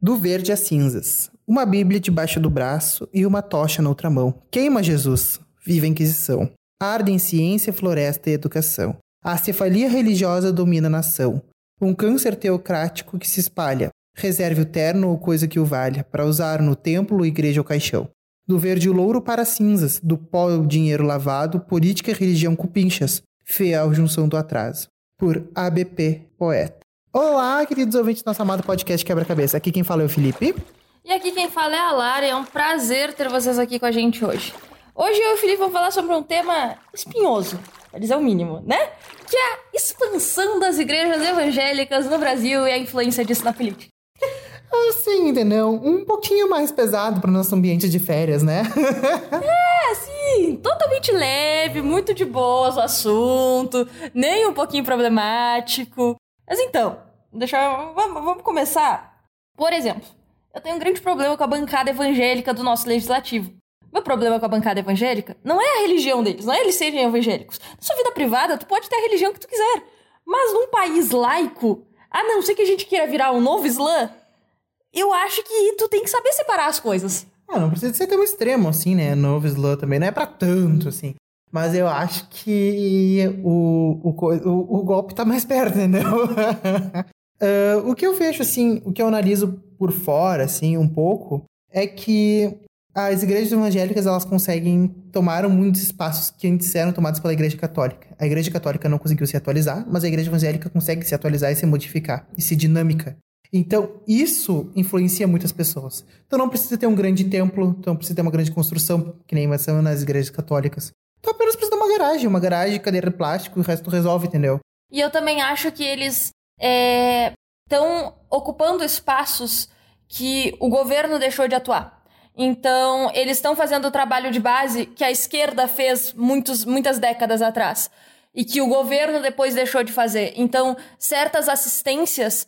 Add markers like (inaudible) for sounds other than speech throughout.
Do verde às cinzas. Uma Bíblia debaixo do braço e uma tocha na outra mão. Queima Jesus. Viva a Inquisição. Arde em ciência, floresta e educação. A cefalia religiosa domina a nação. Um câncer teocrático que se espalha. Reserve o terno ou coisa que o valha, para usar no templo, igreja ou caixão. Do verde o louro para as cinzas, do pó o dinheiro lavado, política e religião cupinchas, fiel junção do atraso. Por ABP Poeta. Olá, queridos ouvintes do nosso amado podcast Quebra-Cabeça. Aqui quem fala é o Felipe. E aqui quem fala é a Lara, é um prazer ter vocês aqui com a gente hoje. Hoje eu e o Felipe vamos falar sobre um tema espinhoso, para dizer o mínimo, né? Que é a expansão das igrejas evangélicas no Brasil e a influência disso na política. Assim, entendeu? Um pouquinho mais pesado para o nosso ambiente de férias, né? (laughs) é, assim, totalmente leve, muito de boas o assunto, nem um pouquinho problemático. Mas então, deixa eu, vamos, vamos começar. Por exemplo, eu tenho um grande problema com a bancada evangélica do nosso legislativo. Meu problema com a bancada evangélica não é a religião deles, não é eles serem evangélicos. Na sua vida privada, tu pode ter a religião que tu quiser. Mas num país laico, a não ser que a gente queira virar um novo Islã, eu acho que tu tem que saber separar as coisas. Ah, não precisa ser tão extremo assim, né? Novo Islã também não é para tanto assim. Mas eu acho que o, o, o, o golpe tá mais perto, entendeu? uh, (laughs) o que eu vejo, assim, o que eu analiso por fora, assim, um pouco, é que as igrejas evangélicas elas conseguem tomar muitos espaços que antes eram tomados pela igreja católica. A igreja católica não conseguiu se atualizar, mas a igreja evangélica consegue se atualizar e se modificar e se dinâmica. Então, isso influencia muitas pessoas. Então, não precisa ter um grande templo, então precisa ter uma grande construção, que nem são nas igrejas católicas. Então, apenas precisa de uma garagem, uma garagem, cadeira de plástico, o resto resolve, entendeu? E eu também acho que eles estão é, ocupando espaços que o governo deixou de atuar. Então, eles estão fazendo o trabalho de base que a esquerda fez muitos, muitas décadas atrás e que o governo depois deixou de fazer. Então, certas assistências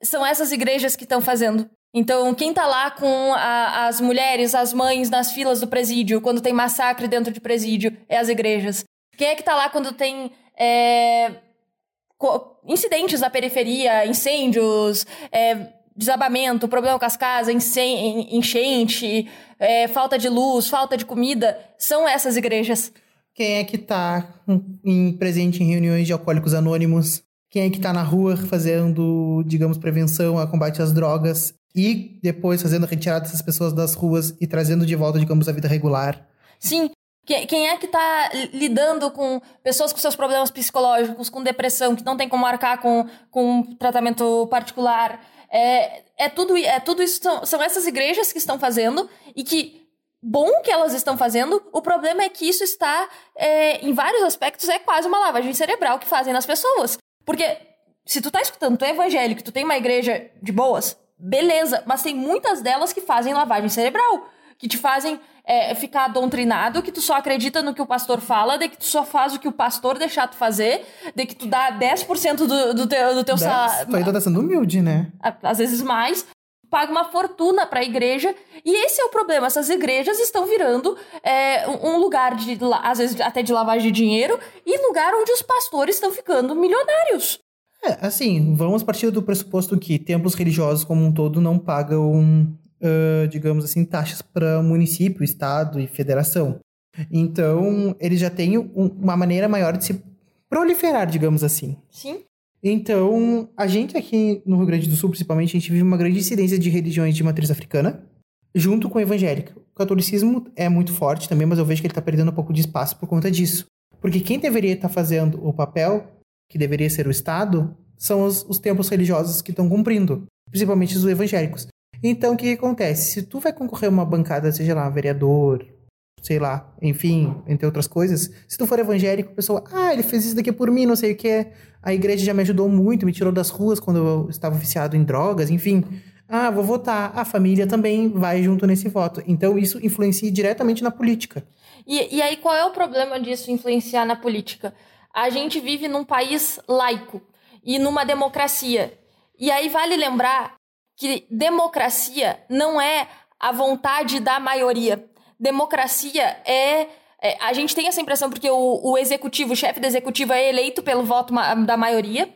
são essas igrejas que estão fazendo. Então, quem tá lá com a, as mulheres, as mães nas filas do presídio, quando tem massacre dentro de presídio, é as igrejas. Quem é que tá lá quando tem é, incidentes na periferia, incêndios, é, desabamento, problema com as casas, enchente, é, falta de luz, falta de comida, são essas igrejas. Quem é que tá em, presente em reuniões de alcoólicos anônimos? Quem é que tá na rua fazendo, digamos, prevenção a combate às drogas e depois fazendo retirada dessas pessoas das ruas e trazendo de volta, digamos, a vida regular? Sim, quem é que está lidando com pessoas com seus problemas psicológicos, com depressão, que não tem como marcar com, com tratamento particular? É, é, tudo, é tudo isso, são, são essas igrejas que estão fazendo e que bom que elas estão fazendo. O problema é que isso está, é, em vários aspectos, é quase uma lavagem cerebral que fazem nas pessoas. Porque se tu tá escutando, tu é evangélico, tu tem uma igreja de boas, beleza, mas tem muitas delas que fazem lavagem cerebral, que te fazem é, ficar doutrinado, que tu só acredita no que o pastor fala, de que tu só faz o que o pastor deixar tu fazer, de que tu dá 10% do, do teu, do teu salário. Tu ainda tá sendo humilde, né? Às vezes mais. Paga uma fortuna para a igreja. E esse é o problema. Essas igrejas estão virando é, um lugar de, às vezes, até de lavagem de dinheiro e lugar onde os pastores estão ficando milionários. É, assim, vamos partir do pressuposto que templos religiosos como um todo não pagam uh, digamos assim, taxas para município, estado e federação. Então, eles já têm um, uma maneira maior de se proliferar, digamos assim. Sim. Então, a gente aqui no Rio Grande do Sul, principalmente, a gente vive uma grande incidência de religiões de matriz africana, junto com a evangélica. O catolicismo é muito forte também, mas eu vejo que ele está perdendo um pouco de espaço por conta disso. Porque quem deveria estar tá fazendo o papel, que deveria ser o Estado, são os, os templos religiosos que estão cumprindo, principalmente os evangélicos. Então, o que, que acontece? Se tu vai concorrer a uma bancada, seja lá, vereador, sei lá, enfim, entre outras coisas, se tu for evangélico, a pessoa, ah, ele fez isso daqui por mim, não sei o que, a igreja já me ajudou muito, me tirou das ruas quando eu estava viciado em drogas, enfim. Ah, vou votar. A família também vai junto nesse voto. Então, isso influencia diretamente na política. E, e aí, qual é o problema disso influenciar na política? A gente vive num país laico e numa democracia. E aí, vale lembrar que democracia não é a vontade da maioria. Democracia é, é a gente tem essa impressão porque o, o executivo, o chefe do executivo é eleito pelo voto ma da maioria,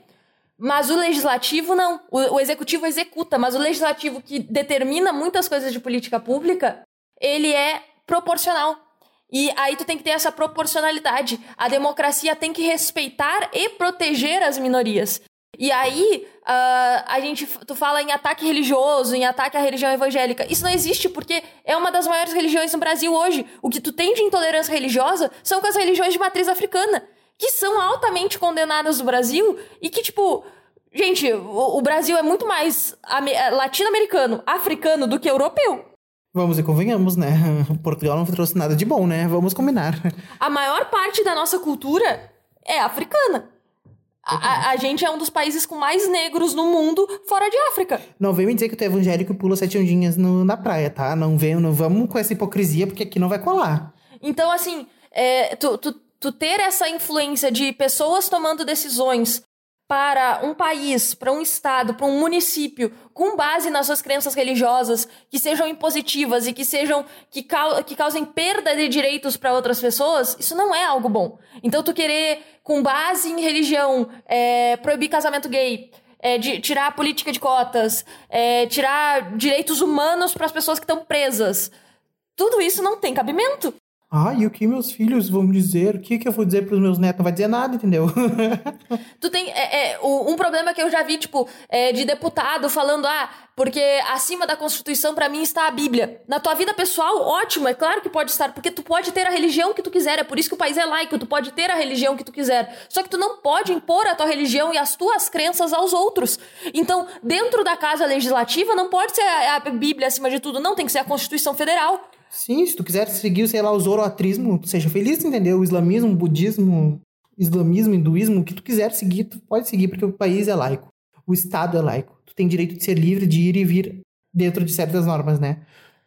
Mas o legislativo não. O, o, executivo executa, mas o legislativo que determina muitas coisas de política pública, ele é proporcional. E aí tu tem que ter essa proporcionalidade. A democracia tem que respeitar e proteger as minorias. E aí, uh, a gente, tu fala em ataque religioso, em ataque à religião evangélica. Isso não existe porque é uma das maiores religiões no Brasil hoje. O que tu tem de intolerância religiosa são com as religiões de matriz africana que são altamente condenadas no Brasil e que, tipo, gente, o, o Brasil é muito mais é, latino-americano, africano do que europeu. Vamos e convenhamos, né? (laughs) Portugal não trouxe nada de bom, né? Vamos combinar. A maior parte da nossa cultura é africana. A, a, gente é um dos países com mais negros no mundo fora de África. Não vem me dizer que tu é evangélico e pula sete ondinhas no, na praia, tá? Não vem, não vamos com essa hipocrisia, porque aqui não vai colar. Então, assim, é, tu, tu tu ter essa influência de pessoas tomando decisões para um país, para um estado, para um município, com base nas suas crenças religiosas, que sejam impositivas e que sejam que, ca que causem perda de direitos para outras pessoas, isso não é algo bom. Então, tu querer, com base em religião, é, proibir casamento gay, é, de, tirar a política de cotas, é, tirar direitos humanos para as pessoas que estão presas, tudo isso não tem cabimento. Ah, e o que meus filhos vão dizer? O que, que eu vou dizer pros meus netos? Não vai dizer nada, entendeu? (laughs) tu tem é, é, um problema que eu já vi, tipo, é, de deputado falando, ah, porque acima da Constituição para mim está a Bíblia. Na tua vida pessoal, ótimo, é claro que pode estar, porque tu pode ter a religião que tu quiser, é por isso que o país é laico, tu pode ter a religião que tu quiser. Só que tu não pode impor a tua religião e as tuas crenças aos outros. Então, dentro da casa legislativa, não pode ser a, a Bíblia acima de tudo, não, tem que ser a Constituição Federal. Sim, se tu quiser seguir, sei lá, o zoroatrismo, seja feliz, entendeu? O islamismo, o budismo, islamismo, hinduísmo, o que tu quiser seguir, tu pode seguir, porque o país é laico. O Estado é laico. Tu tem direito de ser livre de ir e vir dentro de certas normas, né?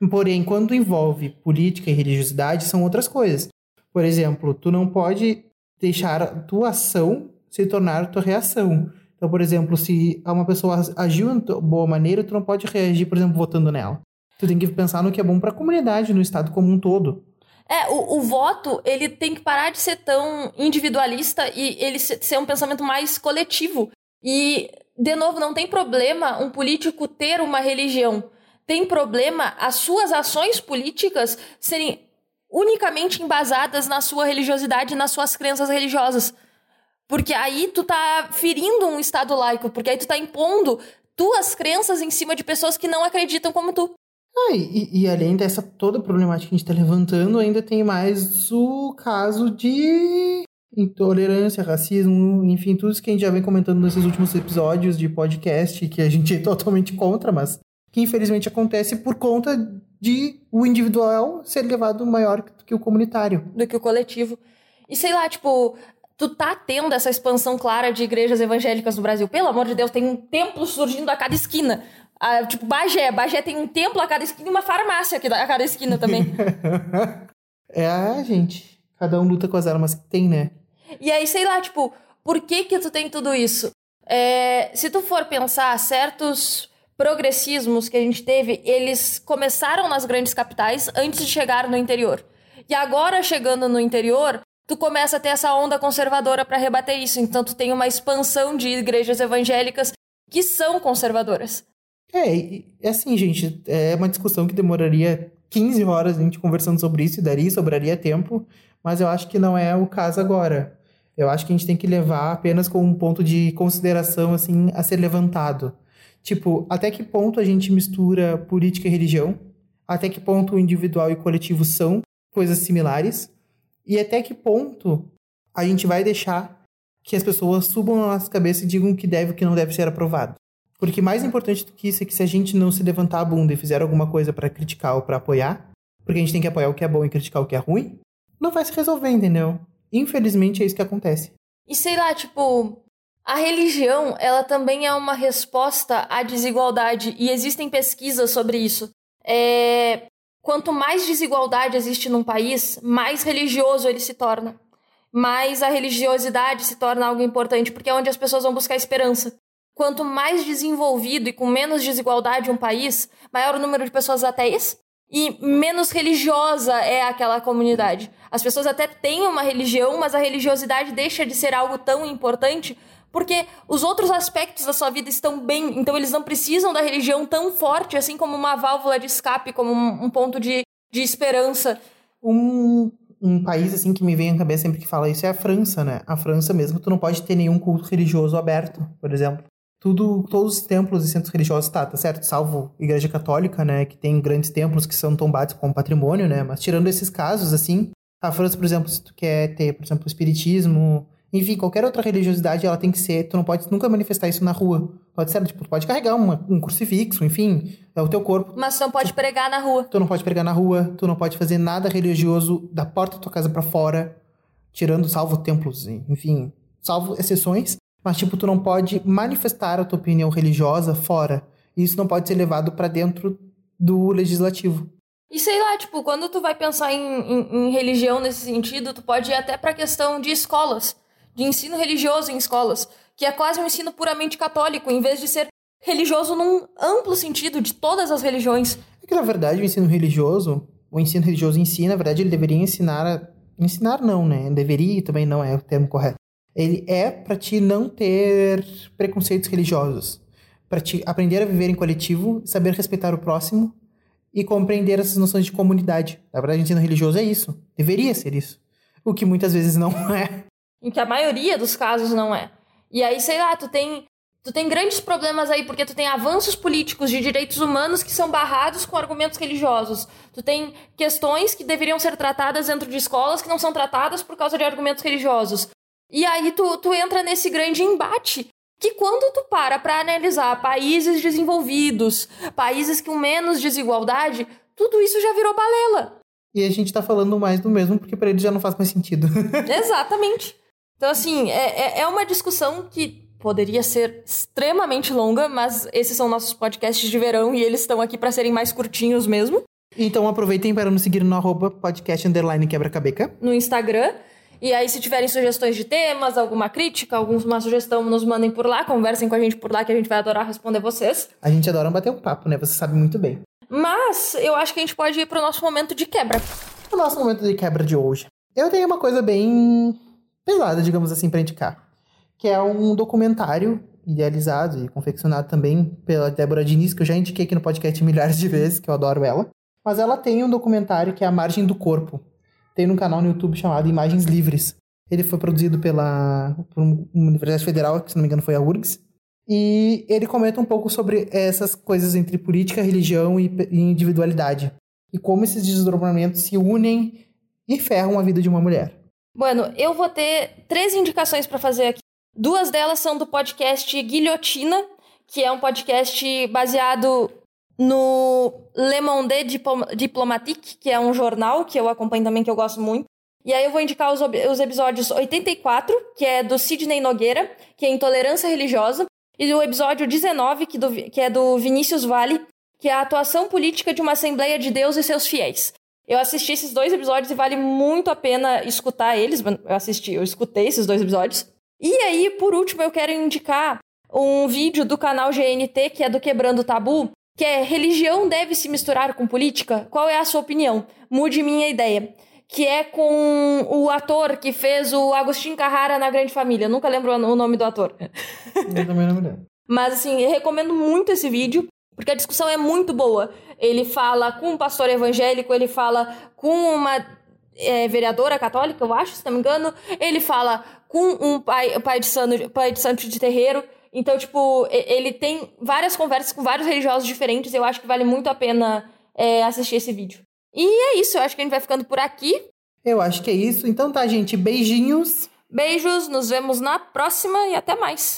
Porém, quando envolve política e religiosidade, são outras coisas. Por exemplo, tu não pode deixar a tua ação se tornar tua reação. Então, por exemplo, se uma pessoa agiu de boa maneira, tu não pode reagir, por exemplo, votando nela. Tu tem que pensar no que é bom para a comunidade, no estado como um todo. É, o, o, voto, ele tem que parar de ser tão individualista e ele ser um pensamento mais coletivo. E, de novo, não tem problema um político ter uma religião. Tem problema as suas ações políticas serem unicamente embasadas na sua religiosidade e nas suas crenças religiosas. Porque aí tu tá ferindo um estado laico, porque aí tu tá impondo tuas crenças em cima de pessoas que não acreditam como tu. Ah, e, e, além dessa toda problemática que a gente está levantando, ainda tem mais o caso de intolerância, racismo, enfim, tudo isso que a gente já vem comentando nesses últimos episódios de podcast, que a gente é totalmente contra, mas que infelizmente acontece por conta de o individual ser levado maior que o comunitário. Do que o coletivo. E sei lá, tipo, tu tá tendo essa expansão clara de igrejas evangélicas no Brasil. Pelo amor de Deus, tem um templo surgindo a cada esquina. Ah, tipo, Bagé. Bagé tem um templo a cada esquina e uma farmácia a cada esquina também. (laughs) é, gente. Cada um luta com as armas que tem, né? E aí, sei lá, tipo, por que que tu tem tudo isso? É, se tu for pensar, certos progressismos que a gente teve, eles começaram nas grandes capitais antes de chegar no interior. E agora, chegando no interior, tu começa a ter essa onda conservadora para rebater isso. Então, tu tem uma expansão de igrejas evangélicas que são conservadoras. É, é assim, gente, é uma discussão que demoraria 15 horas a gente conversando sobre isso e daria, sobraria tempo, mas eu acho que não é o caso agora. Eu acho que a gente tem que levar apenas como um ponto de consideração, assim, a ser levantado. Tipo, até que ponto a gente mistura política e religião? Até que ponto o individual e o coletivo são coisas similares? E até que ponto a gente vai deixar que as pessoas subam na nossa cabeça e digam o que deve e o que não deve ser aprovado? Porque mais importante do que isso é que se a gente não se levantar a bunda e fizer alguma coisa para criticar ou para apoiar, porque a gente tem que apoiar o que é bom e criticar o que é ruim, não vai se resolver, entendeu? Infelizmente é isso que acontece. E sei lá, tipo, a religião, ela também é uma resposta à desigualdade e existem pesquisas sobre isso. É... Quanto mais desigualdade existe num país, mais religioso ele se torna. Mais a religiosidade se torna algo importante, porque é onde as pessoas vão buscar esperança. Quanto mais desenvolvido e com menos desigualdade um país, maior o número de pessoas ateis e menos religiosa é aquela comunidade. As pessoas até têm uma religião, mas a religiosidade deixa de ser algo tão importante Porque os outros aspectos da sua vida estão bem, então eles não precisam da religião tão forte, assim como uma válvula de escape, como um, um ponto de, de esperança. Um, um país assim que me vem à cabeça sempre que fala isso é a França, né? A França mesmo, tu não pode ter nenhum culto religioso aberto, por exemplo. Tudo, todos os templos e centros religiosos tá, tá certo, salvo Igreja Católica, né, que tem grandes templos que são tombados como patrimônio, né? Mas tirando esses casos assim, a França, por exemplo, se tu quer ter, por exemplo, o espiritismo, enfim, qualquer outra religiosidade, ela tem que ser. Tu não pode nunca manifestar isso na rua. Pode ser, tipo, tu pode carregar uma, um crucifixo, enfim, é o teu corpo. Mas tu não pode pregar na rua. Tu não pode pregar na rua, tu não pode fazer nada religioso da porta da tua casa para fora, tirando, salvo templos, enfim, salvo exceções. Mas, tipo, tu não pode manifestar a tua opinião religiosa fora. Isso não pode ser levado para dentro do legislativo. E sei lá, tipo, quando tu vai pensar em, em, em religião nesse sentido, tu pode ir até pra questão de escolas de ensino religioso em escolas, que é quase um ensino puramente católico, em vez de ser religioso num amplo sentido de todas as religiões. É que na verdade o ensino religioso, o ensino religioso em si, na verdade, ele deveria ensinar a... ensinar não, né? Deveria também não é o termo correto. Ele é para ti não ter preconceitos religiosos, para ti aprender a viver em coletivo, saber respeitar o próximo e compreender essas noções de comunidade. Na verdade, ensino religioso é isso. Deveria ser isso. O que muitas vezes não (laughs) é em que a maioria dos casos não é. E aí, sei lá, tu tem tu tem grandes problemas aí porque tu tem avanços políticos de direitos humanos que são barrados com argumentos religiosos. Tu tem questões que deveriam ser tratadas dentro de escolas que não são tratadas por causa de argumentos religiosos. E aí tu, tu entra nesse grande embate que quando tu para para analisar países desenvolvidos, países com menos desigualdade, tudo isso já virou balela. E a gente tá falando mais do mesmo porque para eles já não faz mais sentido. (laughs) (laughs) Exatamente. Então, assim, é, é, é uma discussão que poderia ser extremamente longa, mas esses são nossos podcasts de verão e eles estão aqui para serem mais curtinhos mesmo. Então aproveitem para nos seguir no arroba podcast underline quebra-cabeca. No Instagram. E aí, se tiverem sugestões de temas, alguma crítica, alguma sugestão, nos mandem por lá, conversem com a gente por lá, que a gente vai adorar responder vocês. A gente adora bater um papo, né? Você sabe muito bem. Mas eu acho que a gente pode ir pro nosso momento de quebra. O nosso momento de quebra de hoje. Eu tenho uma coisa bem pesada, digamos assim, para indicar. Que é um documentário idealizado e confeccionado também pela Débora Diniz, que eu já indiquei aqui no podcast milhares de vezes, que eu adoro ela. Mas ela tem um documentário que é A Margem do Corpo. Tem um canal no YouTube chamado Imagens Livres. Ele foi produzido pela por uma Universidade Federal, que se não me engano foi a URGS. E ele comenta um pouco sobre essas coisas entre política, religião e individualidade. E como esses desdobramentos se unem e ferram a vida de uma mulher. Bueno, eu vou ter três indicações para fazer aqui. Duas delas são do podcast Guilhotina, que é um podcast baseado no Le Monde Diplomatique, que é um jornal que eu acompanho também, que eu gosto muito. E aí eu vou indicar os, os episódios 84, que é do Sidney Nogueira, que é Intolerância Religiosa, e o episódio 19, que, do, que é do Vinícius Vale, que é a atuação política de uma Assembleia de Deus e seus fiéis. Eu assisti esses dois episódios e vale muito a pena escutar eles. Eu assisti, eu escutei esses dois episódios. E aí, por último, eu quero indicar um vídeo do canal GNT, que é do Quebrando o Tabu, que é Religião deve se misturar com política? Qual é a sua opinião? Mude minha ideia. Que é com o ator que fez o Agostinho Carrara na Grande Família. Eu nunca lembro o nome do ator. (laughs) Eu também não me lembro. Mas assim, eu recomendo muito esse vídeo. Porque a discussão é muito boa. Ele fala com um pastor evangélico, ele fala com uma é, vereadora católica, eu acho, se não me engano. Ele fala com um pai, pai, de, santo, pai de santo de terreiro. Então, tipo, ele tem várias conversas com vários religiosos diferentes. Eu acho que vale muito a pena é, assistir esse vídeo. E é isso, eu acho que a gente vai ficando por aqui. Eu acho que é isso. Então tá, gente. Beijinhos. Beijos, nos vemos na próxima e até mais.